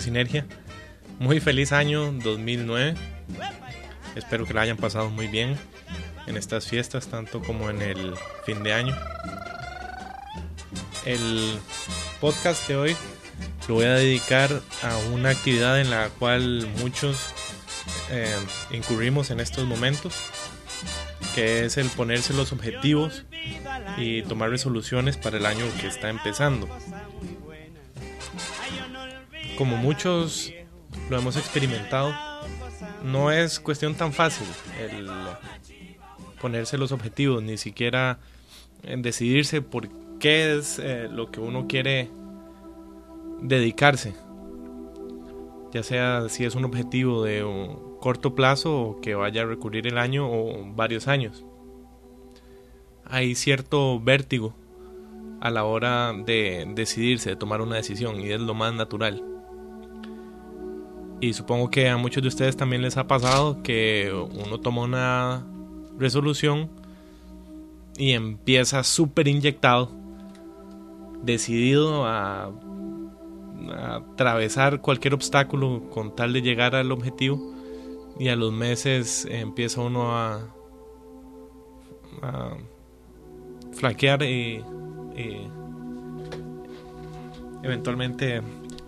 Sinergia. Muy feliz año 2009. Espero que la hayan pasado muy bien en estas fiestas, tanto como en el fin de año. El podcast de hoy lo voy a dedicar a una actividad en la cual muchos eh, incurrimos en estos momentos, que es el ponerse los objetivos y tomar resoluciones para el año que está empezando. Como muchos lo hemos experimentado, no es cuestión tan fácil el ponerse los objetivos, ni siquiera en decidirse por qué es eh, lo que uno quiere dedicarse. Ya sea si es un objetivo de corto plazo o que vaya a recurrir el año o varios años. Hay cierto vértigo a la hora de decidirse, de tomar una decisión y es lo más natural. Y supongo que a muchos de ustedes también les ha pasado que uno toma una resolución y empieza súper inyectado, decidido a, atravesar cualquier obstáculo con tal de llegar al objetivo. Y a los meses empieza uno a, a flaquear y, y eventualmente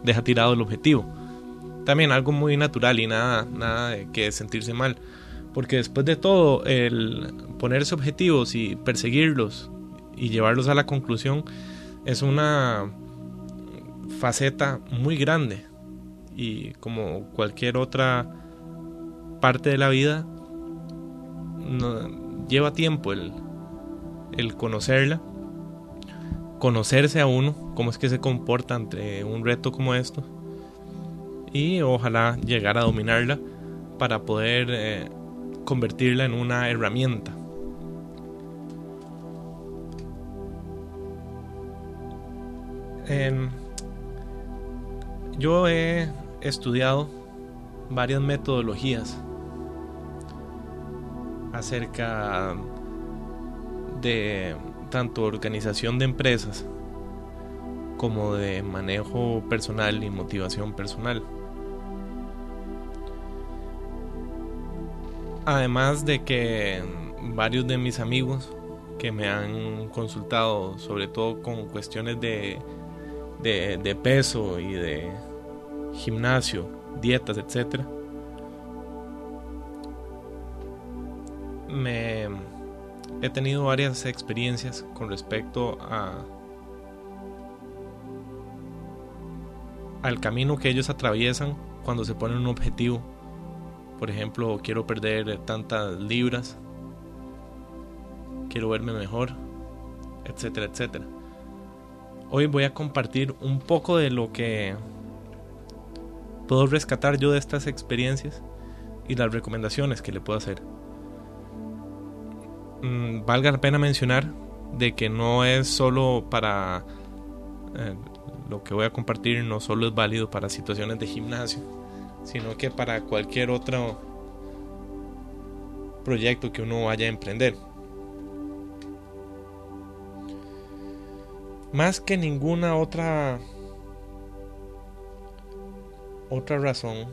deja tirado el objetivo también algo muy natural y nada, nada que sentirse mal. Porque después de todo, el ponerse objetivos y perseguirlos y llevarlos a la conclusión es una faceta muy grande. Y como cualquier otra parte de la vida, lleva tiempo el, el conocerla, conocerse a uno, cómo es que se comporta ante un reto como esto y ojalá llegar a dominarla para poder eh, convertirla en una herramienta. yo he estudiado varias metodologías acerca de tanto organización de empresas como de manejo personal y motivación personal. Además de que varios de mis amigos que me han consultado, sobre todo con cuestiones de, de, peso y de gimnasio, dietas, etc. Me he tenido varias experiencias con respecto a al camino que ellos atraviesan cuando se ponen un objetivo por ejemplo, quiero perder tantas libras, quiero verme mejor, etcétera, etcétera. Hoy voy a compartir un poco de lo que puedo rescatar yo de estas experiencias y las recomendaciones que le puedo hacer. Mm, valga la pena mencionar de que no es solo para eh, lo que voy a compartir, no solo es válido para situaciones de gimnasio sino que para cualquier otro proyecto que uno vaya a emprender. Más que ninguna otra otra razón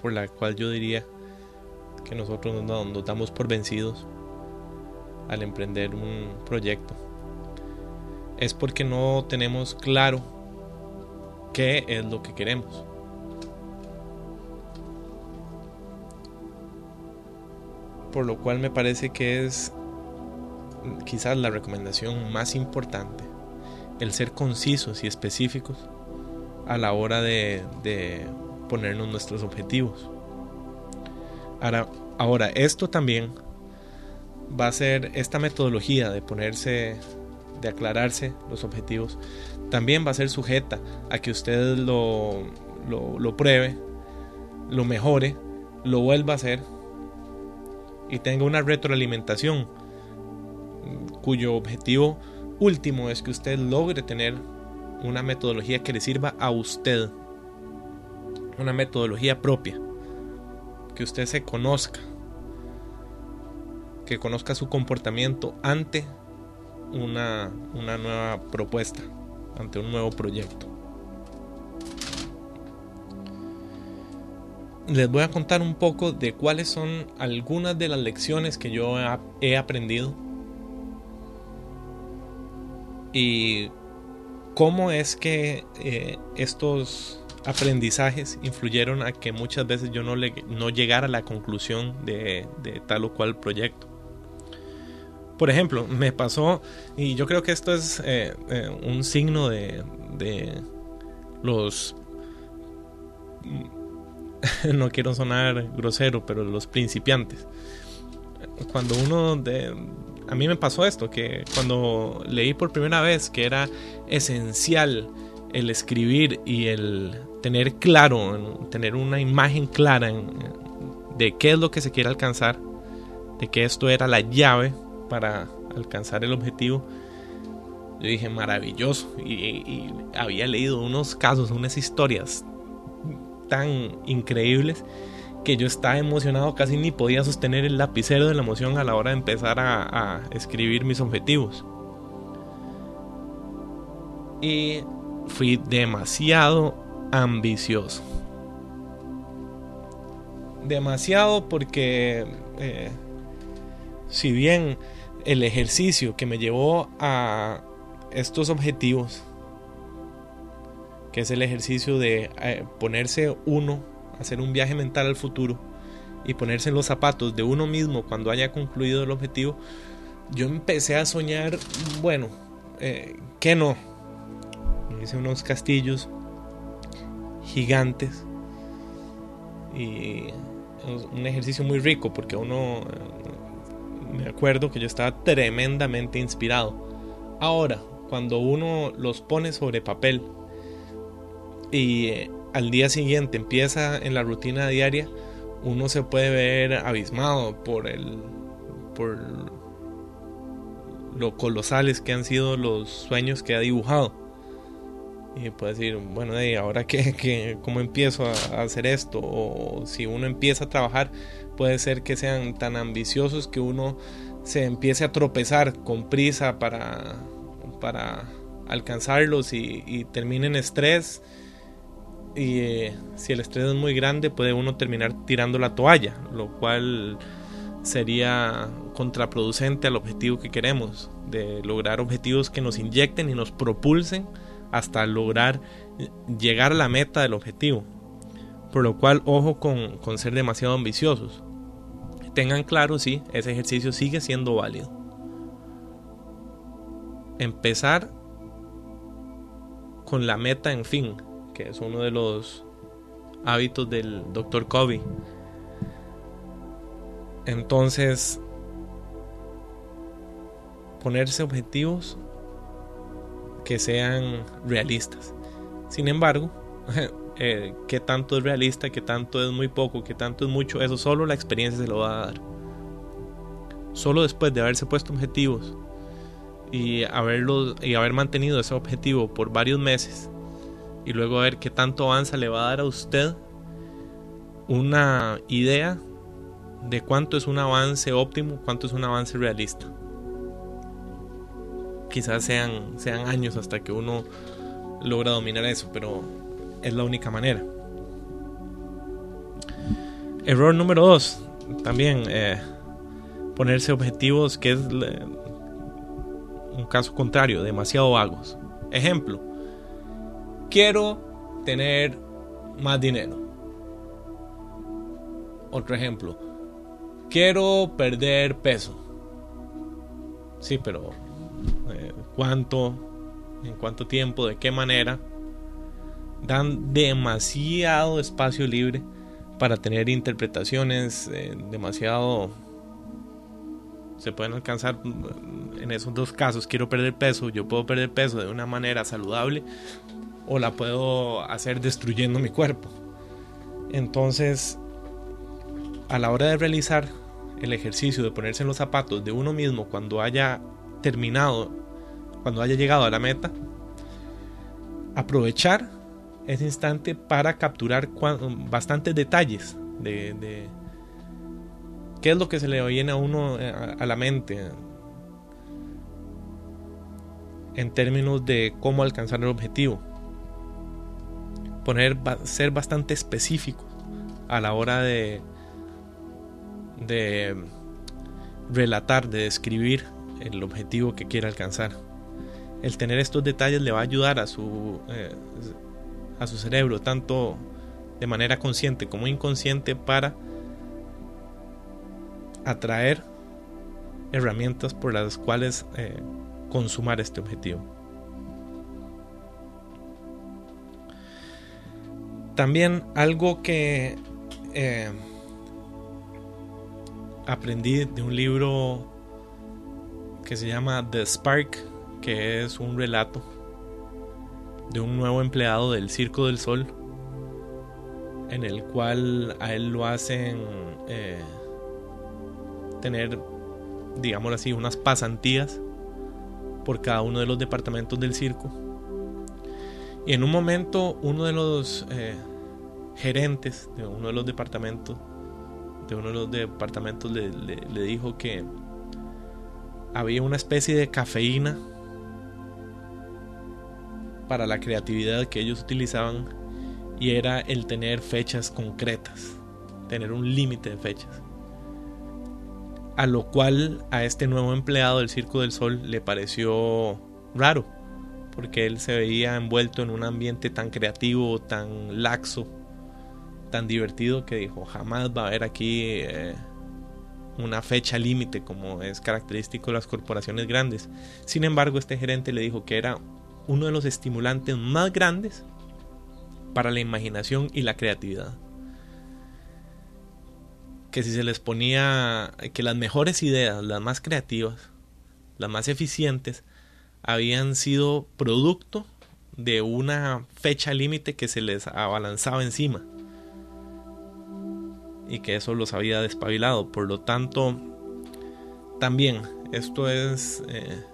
por la cual yo diría que nosotros nos, nos damos por vencidos al emprender un proyecto es porque no tenemos claro qué es lo que queremos. Por lo cual me parece que es quizás la recomendación más importante, el ser concisos y específicos a la hora de, ponernos nuestros objetivos. Ahora, ahora, esto también va a ser esta metodología de ponerse, de aclararse los objetivos, también va a ser sujeta a que usted lo, lo, lo pruebe, lo mejore, lo vuelva a hacer y tenga una retroalimentación cuyo objetivo último es que usted logre tener una metodología que le sirva a usted, una metodología propia que usted se conozca, que conozca su comportamiento ante una, una nueva propuesta, ante un nuevo proyecto. Les voy a contar un poco de cuáles son algunas de las lecciones que yo he aprendido y cómo es que eh, estos aprendizajes influyeron a que muchas veces yo no, le, no llegara a la conclusión de, tal o cual proyecto. Por ejemplo, me pasó, y yo creo que esto es eh, eh, un signo de los... no quiero sonar grosero, pero los principiantes. Cuando uno de, a mí me pasó esto, que cuando leí por primera vez que era esencial el escribir y el tener claro, tener una imagen clara de qué es lo que se quiere alcanzar, de que esto era la llave para alcanzar el objetivo, yo dije maravilloso y, y había leído unos casos, unas historias tan increíbles que yo estaba emocionado, casi ni podía sostener el lapicero de la emoción a la hora de empezar a, escribir mis objetivos. Y fui demasiado ambicioso. Demasiado porque eh, si bien el ejercicio que me llevó a estos objetivos, es el ejercicio de eh, ponerse uno hacer un viaje mental al futuro y ponerse los zapatos de uno mismo cuando haya concluido el objetivo, yo empecé a soñar, bueno, eh, que no. Hice unos castillos gigantes y un ejercicio muy rico porque uno, eh, me acuerdo que yo estaba tremendamente inspirado. Ahora, cuando uno los pone sobre papel y eh, al día siguiente empieza en la rutina diaria, uno se puede ver abismado por el por lo colosales que han sido los sueños que ha dibujado. Y puede decir, bueno, ahora que, cómo empiezo a, hacer esto, o si uno empieza a trabajar, puede ser que sean tan ambiciosos que uno se empiece a tropezar con prisa para, para alcanzarlos y, y termine estrés y eh, si el estrés es muy grande puede uno terminar tirando la toalla, lo cual sería contraproducente al objetivo que queremos, de lograr objetivos que nos inyecten y nos propulsen hasta lograr llegar a la meta del objetivo. Por lo cual, ojo con, con ser demasiado ambiciosos. Tengan claro si ese ejercicio sigue siendo válido. Empezar con la meta en fin, que es uno de los hábitos del Dr. Kobe. Entonces, ponerse objetivos que sean realistas. Sin embargo, eh, qué tanto es realista, qué tanto es muy poco, qué tanto es mucho, eso solo la experiencia se lo va a dar. Solo después de haberse puesto objetivos y, haberlo, y haber mantenido ese objetivo por varios meses, y luego a ver qué tanto avanza le va a dar a usted una idea de cuánto es un avance óptimo, cuánto es un avance realista. Quizás sean, sean años hasta que uno logra dominar eso, pero es la única manera. Error número dos, también eh, ponerse objetivos que es un caso contrario, demasiado vagos. Ejemplo, quiero tener más dinero. Otro ejemplo, quiero perder peso. Sí, pero eh, ¿cuánto? ¿En cuánto tiempo? ¿De qué manera? Dan demasiado espacio libre para tener interpretaciones, eh, demasiado... Se pueden alcanzar en esos dos casos. Quiero perder peso, yo puedo perder peso de una manera saludable o la puedo hacer destruyendo mi cuerpo. Entonces, a la hora de realizar el ejercicio de ponerse en los zapatos de uno mismo cuando haya terminado, cuando haya llegado a la meta, aprovechar ese instante para capturar bastantes detalles de, ¿Qué es lo que se le viene a uno eh, a la mente? En términos de cómo alcanzar el objetivo. Poner, ser bastante específico a la hora de, de relatar, de describir el objetivo que quiere alcanzar. El tener estos detalles le va a ayudar a su, eh, a su cerebro, tanto de manera consciente como inconsciente, para atraer herramientas por las cuales eh, consumar este objetivo. También algo que eh, aprendí de un libro que se llama The Spark, que es un relato de un nuevo empleado del Circo del Sol, en el cual a él lo hacen eh, tener, digámoslo así, unas pasantías por cada uno de los departamentos del circo. Y en un momento uno de los eh, gerentes de uno de los departamentos, de uno de los departamentos le, le, dijo que había una especie de cafeína para la creatividad que ellos utilizaban y era el tener fechas concretas, tener un límite de fechas. A lo cual a este nuevo empleado del Circo del Sol le pareció raro, porque él se veía envuelto en un ambiente tan creativo, tan laxo, tan divertido que dijo, jamás va a haber aquí eh, una fecha límite como es característico de las corporaciones grandes. Sin embargo, este gerente le dijo que era uno de los estimulantes más grandes para la imaginación y la creatividad. Que si se les ponía que las mejores ideas, las más creativas, las más eficientes, habían sido producto de una fecha límite que se les abalanzaba encima y que eso los había despabilado. Por lo tanto, también esto es, eh,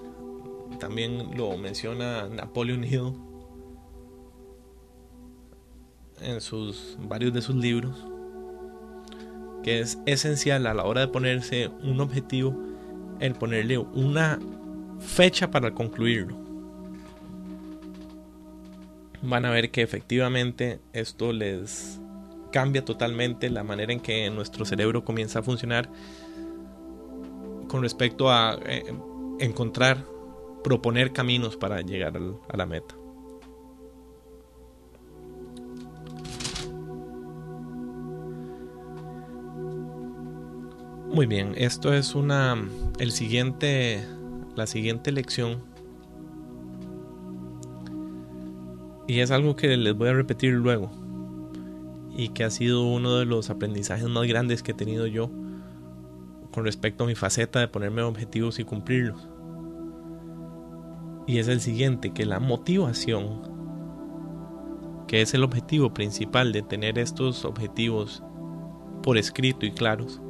también lo menciona Napoleon Hill en sus varios de sus libros, que es esencial a la hora de ponerse un objetivo el ponerle una fecha para concluirlo. Van a ver que efectivamente esto les cambia totalmente la manera en que nuestro cerebro comienza a funcionar con respecto a eh, encontrar, proponer caminos para llegar al, a la meta. Muy bien, esto es una el siguiente la siguiente lección y es algo que les voy a repetir luego y que ha sido uno de los aprendizajes más grandes que he tenido yo con respecto a mi faceta de ponerme objetivos y cumplirlos. Y es el siguiente, que la motivación, que es el objetivo principal de tener estos objetivos por escrito y claros,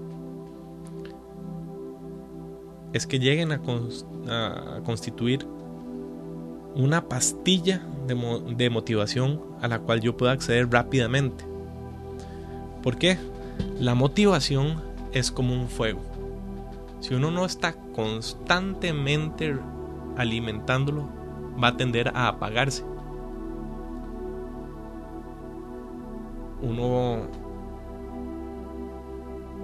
es que lleguen a, cons a constituir una pastilla de motivación a la cual yo pueda acceder rápidamente. ¿Por qué? La motivación es como un fuego. Si uno no está constantemente alimentándolo, va a tender a apagarse. Uno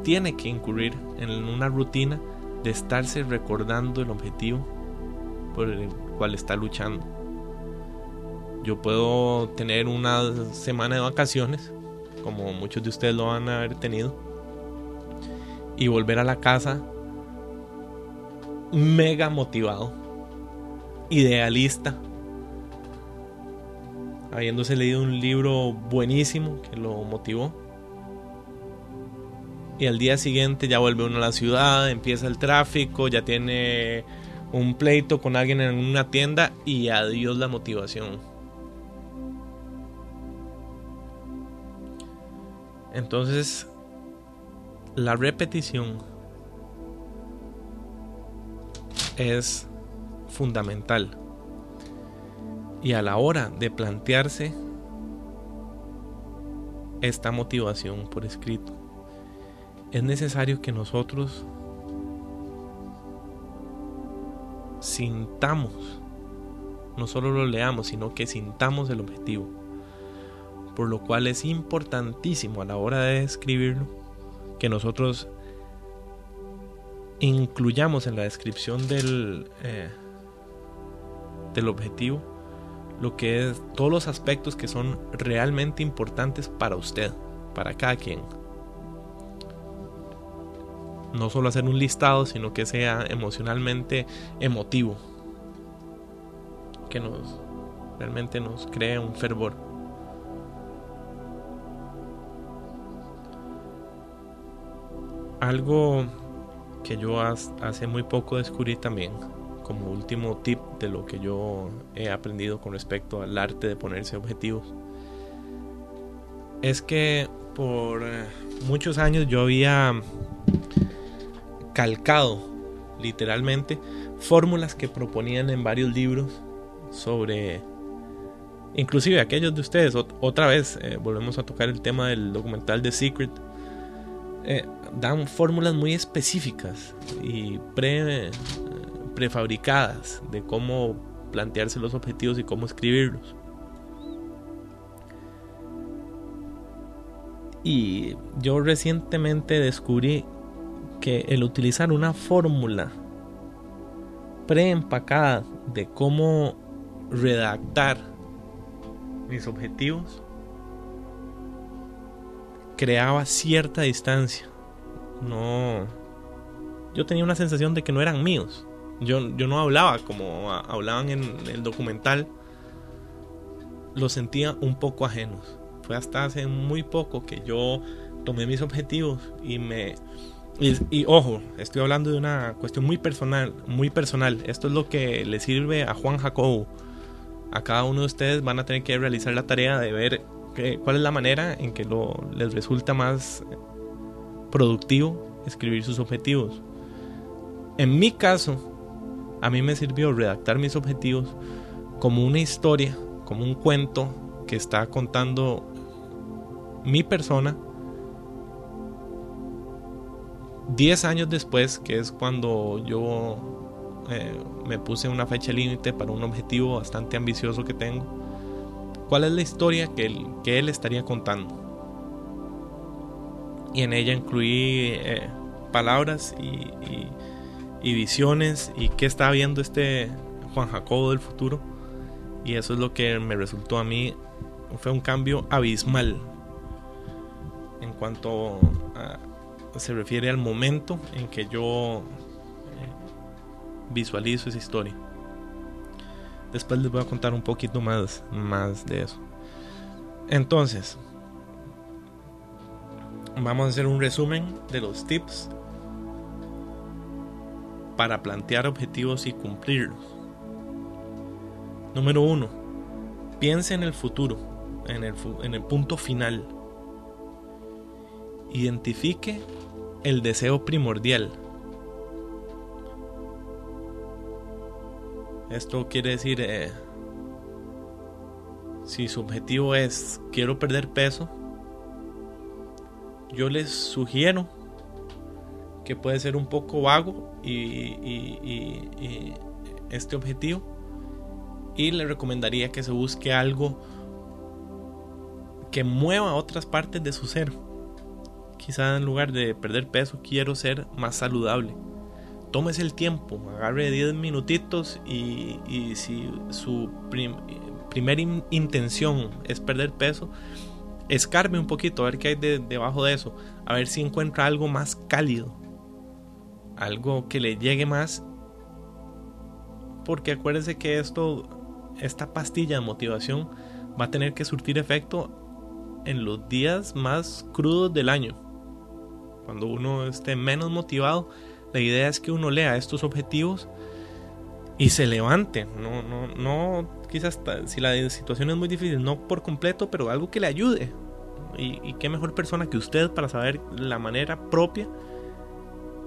tiene que incurrir en una rutina de estarse recordando el objetivo por el cual está luchando. Yo puedo tener una semana de vacaciones como muchos de ustedes lo van a haber tenido, y volver a la casa mega motivado, idealista, habiéndose leído un libro buenísimo que lo motivó. Y al día siguiente ya vuelve uno a la ciudad, empieza el tráfico, ya tiene un pleito con alguien en una tienda y adiós la motivación. Entonces, la repetición es fundamental. Y a la hora de plantearse esta motivación por escrito, es necesario que nosotros sintamos, no solo lo leamos, sino que sintamos el objetivo. Por lo cual es importantísimo a la hora de escribirlo que nosotros incluyamos en la descripción del, eh, del objetivo lo que es todos los aspectos que son realmente importantes para usted, para cada quien. No solo hacer un listado, sino que sea emocionalmente emotivo. Que nos realmente nos cree un fervor. Algo que yo hace muy poco descubrí también como último tip de lo que yo he aprendido con respecto al arte de ponerse objetivos es que por eh, muchos años yo había calcado literalmente fórmulas que proponían en varios libros sobre inclusive aquellos de ustedes otra vez eh, volvemos a tocar el tema del documental The Secret eh, dan fórmulas muy específicas y pre, prefabricadas de cómo plantearse los objetivos y cómo escribirlos. Y yo recientemente descubrí que el utilizar una fórmula preempacada de cómo redactar mis objetivos creaba cierta distancia. No. Yo tenía una sensación de que no eran míos. Yo, yo no hablaba como hablaban en el documental. Los sentía un poco ajenos. Fue hasta hace muy poco que yo tomé mis objetivos y me. Y, y, ojo, estoy hablando de una cuestión muy personal, muy personal. Esto es lo que le sirve a Juan Jacobo. A cada uno de ustedes van a tener que realizar la tarea de ver cuál es la manera en que lo, les resulta más productivo escribir sus objetivos. En mi caso, a mí me sirvió redactar mis objetivos como una historia, como un cuento que está contando mi persona 10 años después, que es cuando yo eh, me puse una fecha límite para un objetivo bastante ambicioso que tengo cuál es la historia que él, que él estaría contando. Y en ella incluí eh, palabras y, visiones y qué está viendo este Juan Jacobo del futuro. Y eso es lo que me resultó a mí. Fue un cambio abismal en cuanto se refiere al momento en que yo eh, visualizo esa historia. Después les voy a contar un poquito más, más de eso. Entonces, vamos a hacer un resumen de los tips para plantear objetivos y cumplirlos. Número uno, piense en el futuro, en el, en el punto final. Identifique el deseo primordial Esto quiere decir, eh, si su objetivo es quiero perder peso, yo les sugiero que puede ser un poco vago y, este objetivo y le recomendaría que se busque algo que mueva otras partes de su ser. Quizá en lugar de perder peso quiero ser más saludable tómese el tiempo, agarre 10 minutitos y, si su primera intención es perder peso, escarbe un poquito, a ver qué hay debajo de eso, a ver si encuentra algo más cálido, algo que le llegue más, porque acuérdese que esto, esta pastilla de motivación va a tener que surtir efecto en los días más crudos del año, cuando uno esté menos motivado la idea es que uno lea estos objetivos y se levante. No, no, no, quizás si la situación es muy difícil, no por completo, pero algo que le ayude. Y, qué mejor persona que usted para saber la manera propia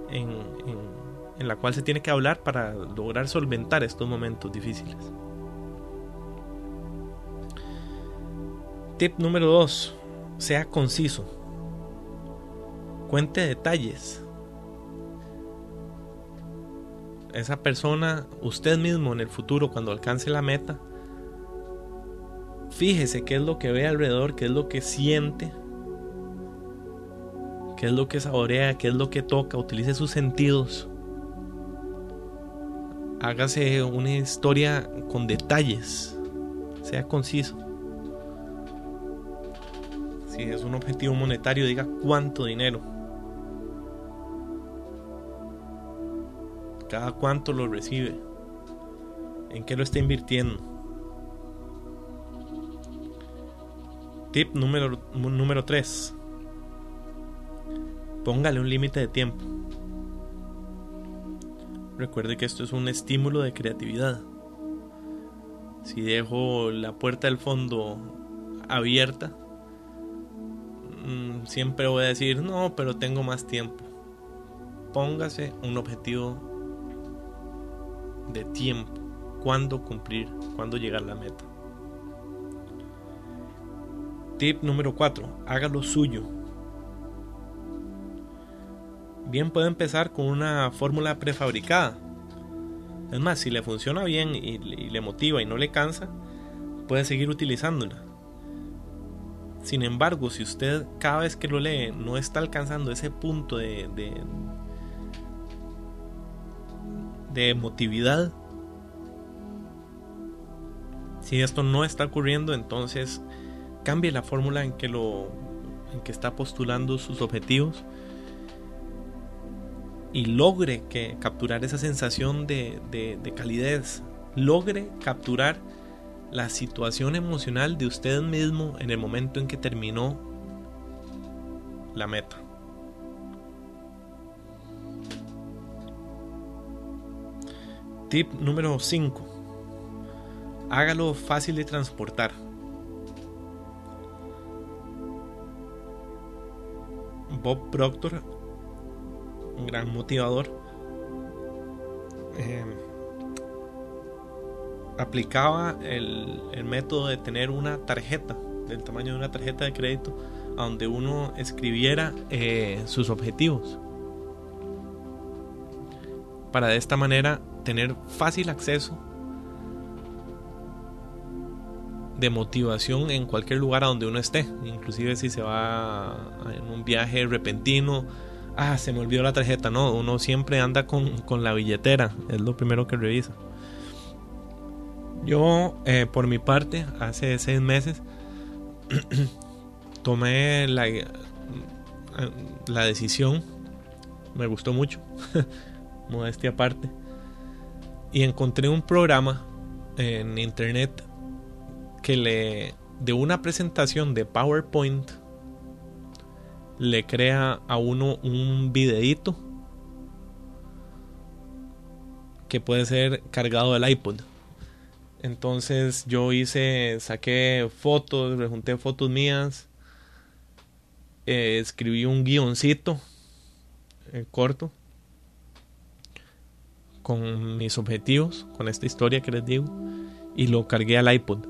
en, en la cual se tiene que hablar para lograr solventar estos momentos difíciles. Tip número 2. Sea conciso cuente detalles. Esa persona, usted mismo en el futuro, cuando alcance la meta, fíjese qué es lo que ve alrededor, qué es lo que siente, qué es lo que saborea, qué es lo que toca, utilice sus sentidos. Hágase una historia con detalles, sea conciso. Si es un objetivo monetario, diga cuánto dinero. Cada cuánto lo recibe. En qué lo está invirtiendo. Tip número, número 3. Póngale un límite de tiempo. Recuerde que esto es un estímulo de creatividad. Si dejo la puerta del fondo abierta, mm, siempre voy a decir, no, pero tengo más tiempo. Póngase un objetivo de tiempo. Cuándo cumplir, cuándo llegar a la meta. Tip número 4. Hágalo suyo. Bien puede empezar con una fórmula prefabricada. Es más, si le funciona bien y, le motiva y no le cansa, puede seguir utilizándola. Sin embargo, si usted cada vez que lo lee no está alcanzando ese punto de, de, de emotividad, si esto no está ocurriendo, entonces cambie la fórmula en que lo en que está postulando sus objetivos y logre que capturar esa sensación de, de, calidez, logre capturar la situación emocional de usted mismo en el momento en que terminó la meta. Tip número 5. Hágalo fácil de transportar. Bob Proctor, un gran motivador, eh, aplicaba el, método de tener una tarjeta, del tamaño de una tarjeta de crédito, a donde uno escribiera eh, sus objetivos. Para de esta manera tener fácil acceso de motivación en cualquier lugar a donde uno esté, inclusive si se va en un viaje repentino, ah, se me olvidó la tarjeta, no, uno siempre anda con, con la billetera, es lo primero que revisa. Yo, eh, por mi parte, hace seis meses, tomé la, la decisión, me gustó mucho, modestia aparte, y encontré un programa en internet que le de una presentación de PowerPoint le crea a uno un videíto que puede ser cargado del iPod. Entonces yo hice, saqué fotos, rejunté fotos mías, eh, escribí un guioncito eh, corto con mis objetivos, con esta historia que les digo, y lo cargué al iPod.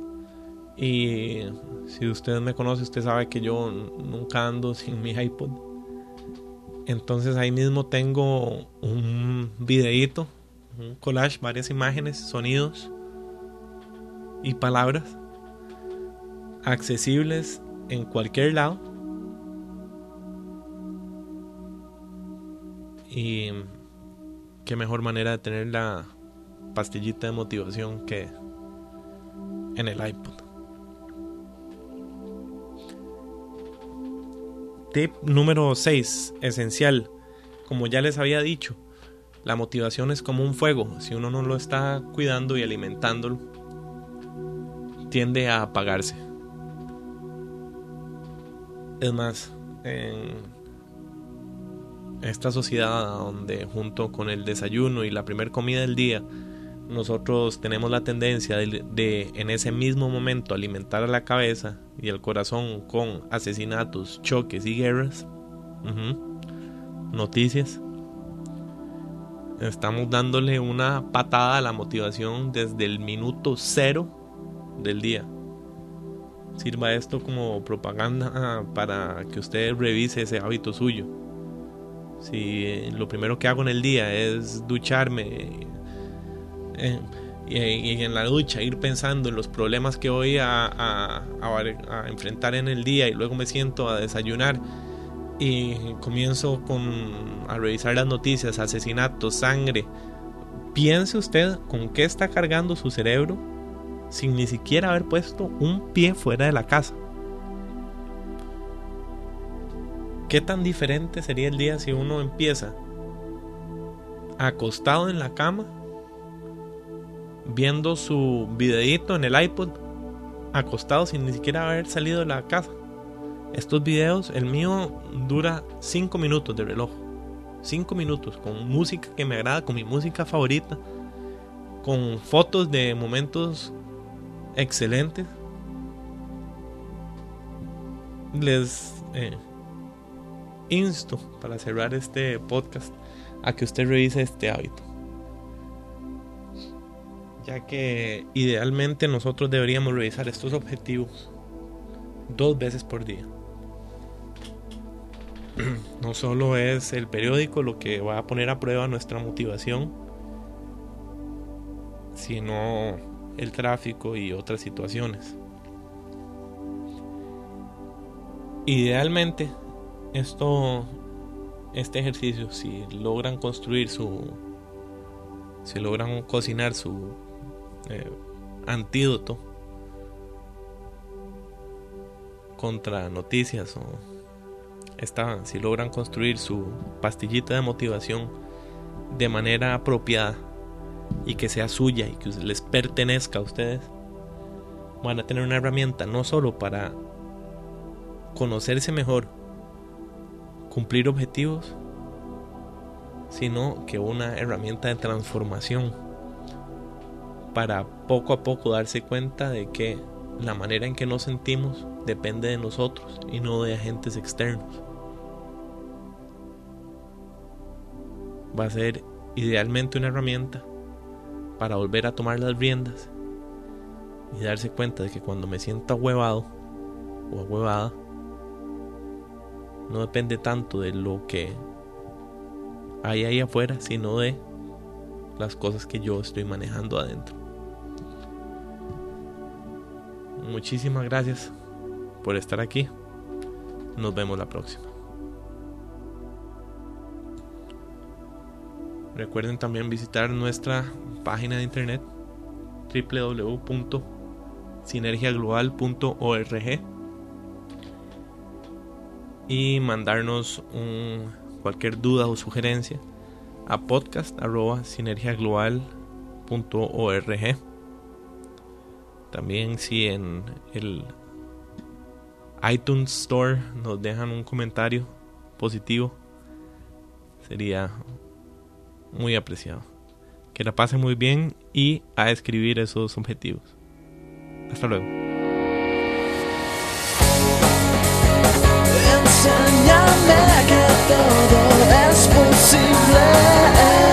Y si usted me conoce, usted sabe que yo nunca ando sin mi iPod. Entonces ahí mismo tengo un videíto, un collage, varias imágenes, sonidos y palabras accesibles en cualquier lado. Y qué mejor manera de tener la pastillita de motivación que en el iPod. Tip número 6, esencial. Como ya les había dicho, la motivación es como un fuego. Si uno no lo está cuidando y alimentándolo, tiende a apagarse. Es más, en esta sociedad donde junto con el desayuno y la primera comida del día nosotros tenemos la tendencia de, en ese mismo momento alimentar a la cabeza y el corazón con asesinatos, choques y guerras, noticias, estamos dándole una patada a la motivación desde el minuto cero del día. Sirva esto como propaganda para que usted revise ese hábito suyo. Si lo primero que hago en el día es ducharme eh, y, en la ducha ir pensando en los problemas que voy a- a enfrentar en el día y luego me siento a desayunar y comienzo con, a revisar las noticias, asesinatos, sangre. Piense usted con qué está cargando su cerebro sin ni siquiera haber puesto un pie fuera de la casa. ¿Qué tan diferente sería el día si uno empieza acostado en la cama, viendo su videíto en el iPod, acostado sin ni siquiera haber salido de la casa? Estos videos, el mío dura 5 minutos de reloj. 5 minutos con música que me agrada, con mi música favorita, con fotos de momentos excelentes. Les eh, insto para cerrar este podcast a que usted revise este hábito. Ya que idealmente nosotros deberíamos revisar estos objetivos dos veces por día. No solo es el periódico lo que va a poner a prueba nuestra motivación, sino el tráfico y otras situaciones. Idealmente, esto, este ejercicio, si logran construir su, si logran cocinar su eh, antídoto contra noticias o esta, si logran construir su pastillita de motivación de manera apropiada y que sea suya y que les pertenezca a ustedes, van a tener una herramienta no solo para conocerse mejor, cumplir objetivos, sino que una herramienta de transformación para poco a poco darse cuenta de que la manera en que nos sentimos depende de nosotros y no de agentes externos. Va a ser idealmente una herramienta para volver a tomar las riendas y darse cuenta de que cuando me siento ahuevado o ahuevada, no depende tanto de lo que hay ahí afuera, sino de las cosas que yo estoy manejando adentro. Muchísimas gracias por estar aquí. Nos vemos la próxima. Recuerden también visitar nuestra página de internet www.sinergiaglobal.org y mandarnos un, cualquier duda o sugerencia a podcast.sinergiaglobal.org. También si en el iTunes Store nos dejan un comentario positivo, sería muy apreciado. Que la pasen muy bien y a escribir esos objetivos. Hasta luego. enseñame que todo es posible. Eh, eh.